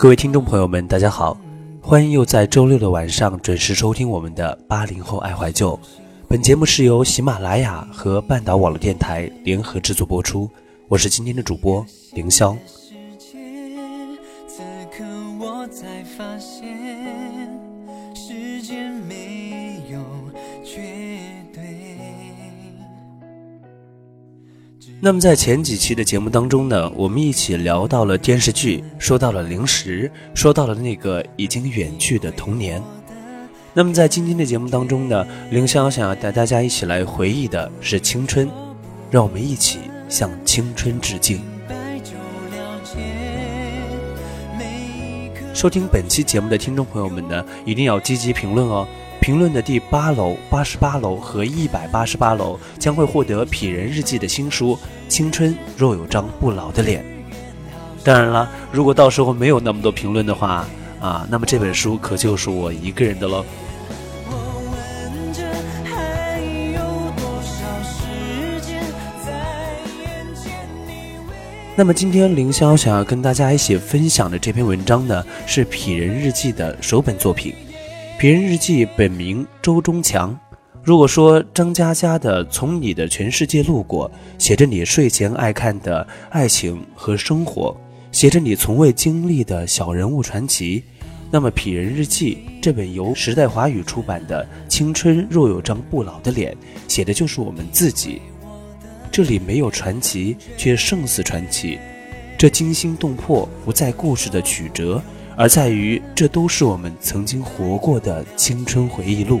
各位听众朋友们，大家好，欢迎又在周六的晚上准时收听我们的八零后爱怀旧。本节目是由喜马拉雅和半岛网络电台联合制作播出，我是今天的主播凌霄。那么在前几期的节目当中呢，我们一起聊到了电视剧，说到了零食，说到了那个已经远去的童年。那么在今天的节目当中呢，凌霄想要带大家一起来回忆的是青春，让我们一起向青春致敬。收听本期节目的听众朋友们呢，一定要积极评论哦。评论的第八楼、八十八楼和一百八十八楼将会获得《痞人日记》的新书《青春若有张不老的脸》。当然了，如果到时候没有那么多评论的话，啊，那么这本书可就是我一个人的喽。那么今天凌霄想要跟大家一起分享的这篇文章呢，是《痞人日记》的首本作品。《别人日记》本名周中强。如果说张嘉佳的《从你的全世界路过》写着你睡前爱看的爱情和生活，写着你从未经历的小人物传奇，那么《痞人日记》这本由时代华语出版的《青春若有张不老的脸》，写的就是我们自己。这里没有传奇，却胜似传奇。这惊心动魄不在故事的曲折。而在于，这都是我们曾经活过的青春回忆录，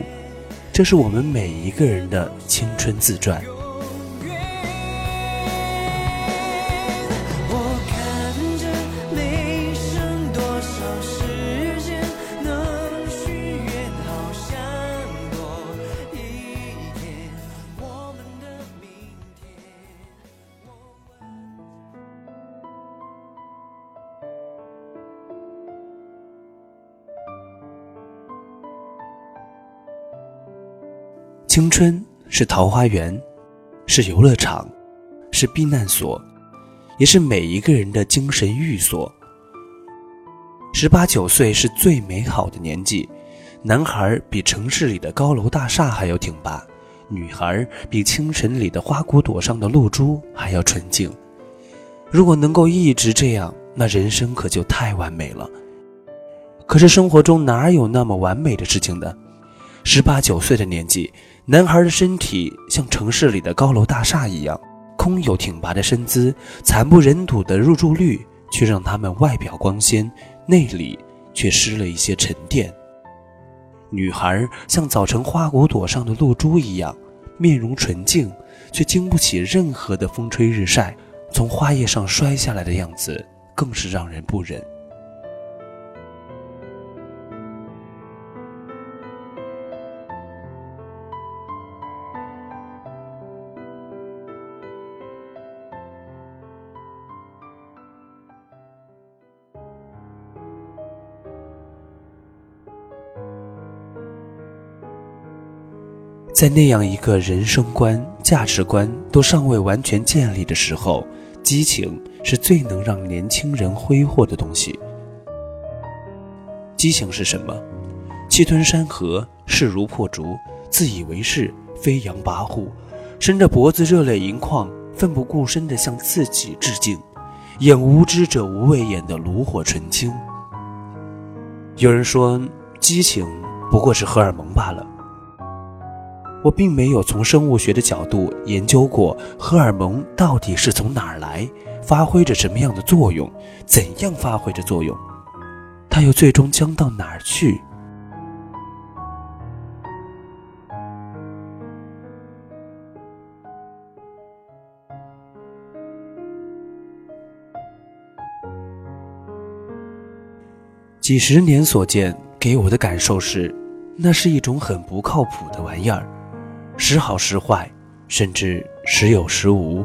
这是我们每一个人的青春自传。青春是桃花源，是游乐场，是避难所，也是每一个人的精神寓所。十八九岁是最美好的年纪，男孩比城市里的高楼大厦还要挺拔，女孩比清晨里的花骨朵上的露珠还要纯净。如果能够一直这样，那人生可就太完美了。可是生活中哪有那么完美的事情呢？十八九岁的年纪。男孩的身体像城市里的高楼大厦一样，空有挺拔的身姿，惨不忍睹的入住率却让他们外表光鲜，内里却失了一些沉淀。女孩像早晨花骨朵上的露珠一样，面容纯净，却经不起任何的风吹日晒，从花叶上摔下来的样子更是让人不忍。在那样一个人生观、价值观都尚未完全建立的时候，激情是最能让年轻人挥霍的东西。激情是什么？气吞山河，势如破竹，自以为是，飞扬跋扈，伸着脖子热泪盈眶，奋不顾身地向自己致敬，演无知者无畏演的炉火纯青。有人说，激情不过是荷尔蒙罢了。我并没有从生物学的角度研究过荷尔蒙到底是从哪儿来，发挥着什么样的作用，怎样发挥着作用，它又最终将到哪儿去？几十年所见，给我的感受是，那是一种很不靠谱的玩意儿。时好时坏，甚至时有时无。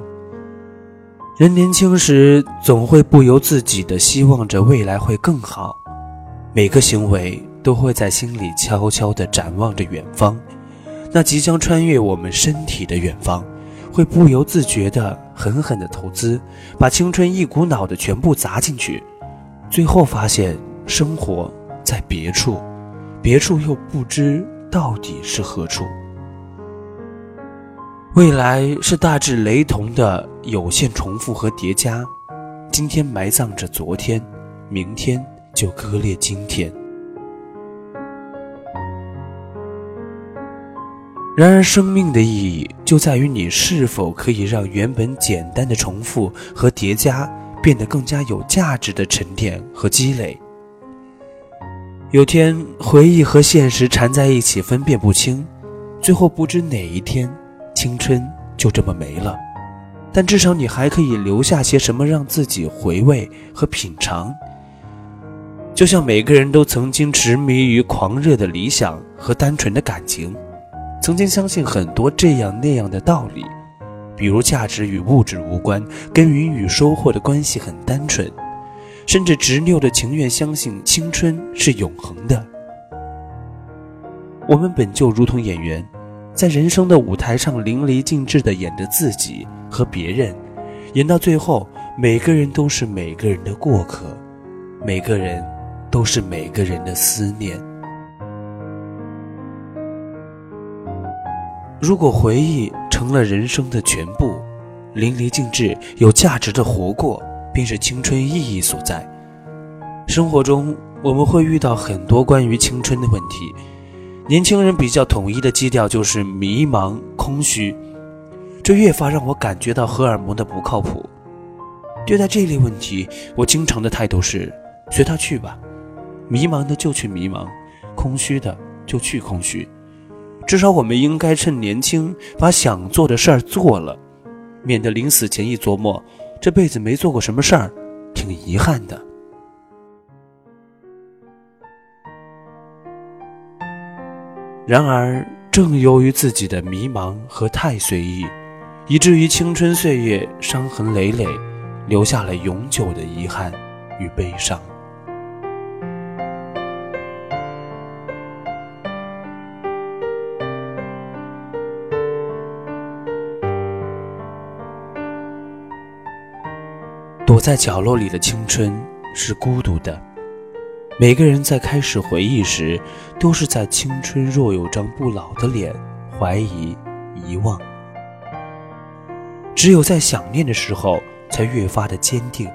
人年轻时总会不由自己的希望着未来会更好，每个行为都会在心里悄悄地展望着远方，那即将穿越我们身体的远方，会不由自觉地狠狠地投资，把青春一股脑的全部砸进去，最后发现生活在别处，别处又不知到底是何处。未来是大致雷同的有限重复和叠加，今天埋葬着昨天，明天就割裂今天。然而，生命的意义就在于你是否可以让原本简单的重复和叠加变得更加有价值的沉淀和积累。有天，回忆和现实缠在一起，分辨不清，最后不知哪一天。青春就这么没了，但至少你还可以留下些什么让自己回味和品尝。就像每个人都曾经执迷于狂热的理想和单纯的感情，曾经相信很多这样那样的道理，比如价值与物质无关，耕耘与收获的关系很单纯，甚至执拗的情愿相信青春是永恒的。我们本就如同演员。在人生的舞台上淋漓尽致地演着自己和别人，演到最后，每个人都是每个人的过客，每个人都是每个人的思念。如果回忆成了人生的全部，淋漓尽致、有价值的活过，便是青春意义所在。生活中，我们会遇到很多关于青春的问题。年轻人比较统一的基调就是迷茫、空虚，这越发让我感觉到荷尔蒙的不靠谱。对待这类问题，我经常的态度是随他去吧，迷茫的就去迷茫，空虚的就去空虚。至少我们应该趁年轻把想做的事儿做了，免得临死前一琢磨，这辈子没做过什么事儿，挺遗憾的。然而，正由于自己的迷茫和太随意，以至于青春岁月伤痕累累，留下了永久的遗憾与悲伤。躲在角落里的青春是孤独的。每个人在开始回忆时，都是在青春若有张不老的脸，怀疑、遗忘。只有在想念的时候，才越发的坚定。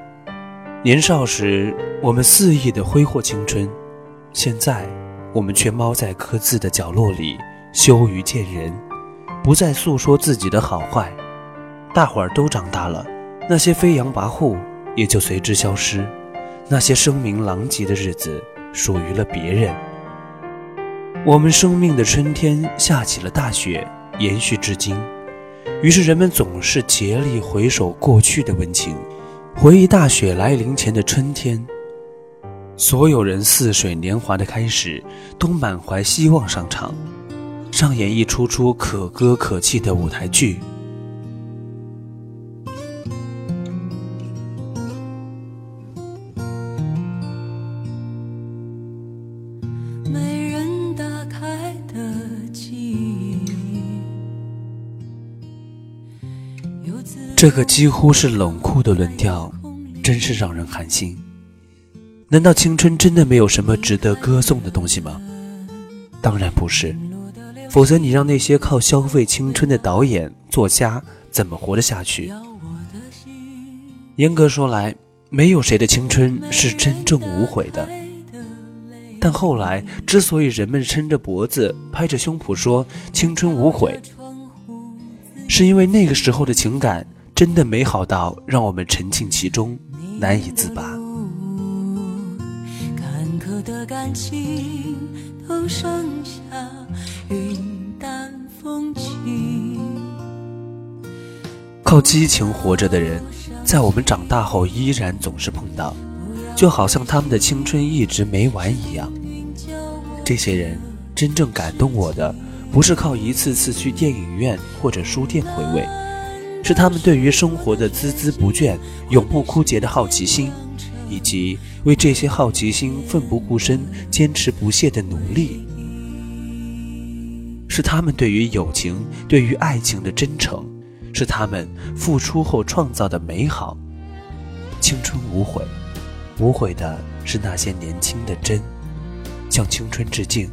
年少时，我们肆意的挥霍青春；现在，我们却猫在各自的角落里，羞于见人，不再诉说自己的好坏。大伙儿都长大了，那些飞扬跋扈也就随之消失。那些声名狼藉的日子属于了别人。我们生命的春天下起了大雪，延续至今。于是人们总是竭力回首过去的温情，回忆大雪来临前的春天。所有人似水年华的开始，都满怀希望上场，上演一出出可歌可泣的舞台剧。这个几乎是冷酷的论调，真是让人寒心。难道青春真的没有什么值得歌颂的东西吗？当然不是，否则你让那些靠消费青春的导演、作家怎么活得下去？严格说来，没有谁的青春是真正无悔的。但后来，之所以人们抻着脖子、拍着胸脯说青春无悔，是因为那个时候的情感。真的美好到让我们沉浸其中，难以自拔。坎坷的感情都剩下云淡风轻靠激情活着的人，在我们长大后依然总是碰到，就好像他们的青春一直没完一样。这些人真正感动我的，不是靠一次次去电影院或者书店回味。是他们对于生活的孜孜不倦、永不枯竭的好奇心，以及为这些好奇心奋不顾身、坚持不懈的努力；是他们对于友情、对于爱情的真诚；是他们付出后创造的美好。青春无悔，无悔的是那些年轻的真，向青春致敬，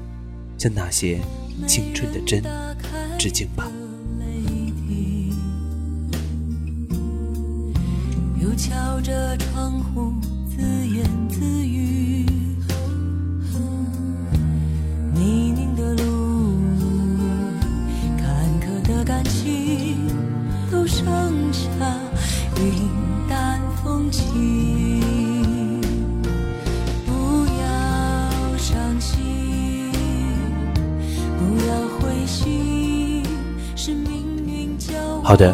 向那些青春的真致敬吧。又敲着窗户，自言自语。好的。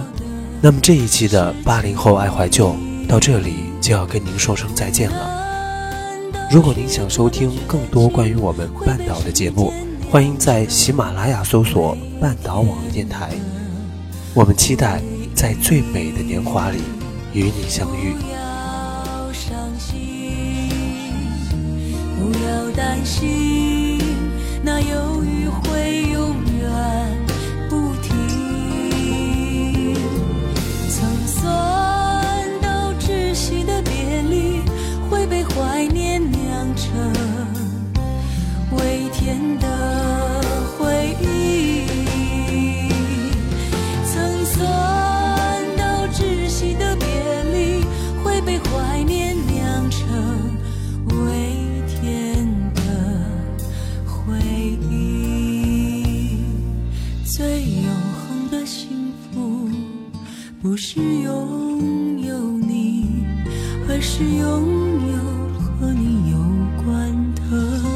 那么这一期的八零后爱怀旧到这里就要跟您说声再见了。如果您想收听更多关于我们半岛的节目，欢迎在喜马拉雅搜索“半岛网电台”。我们期待在最美的年华里与你相遇。不要伤心，不要担心，那忧郁会是拥有和你有关的。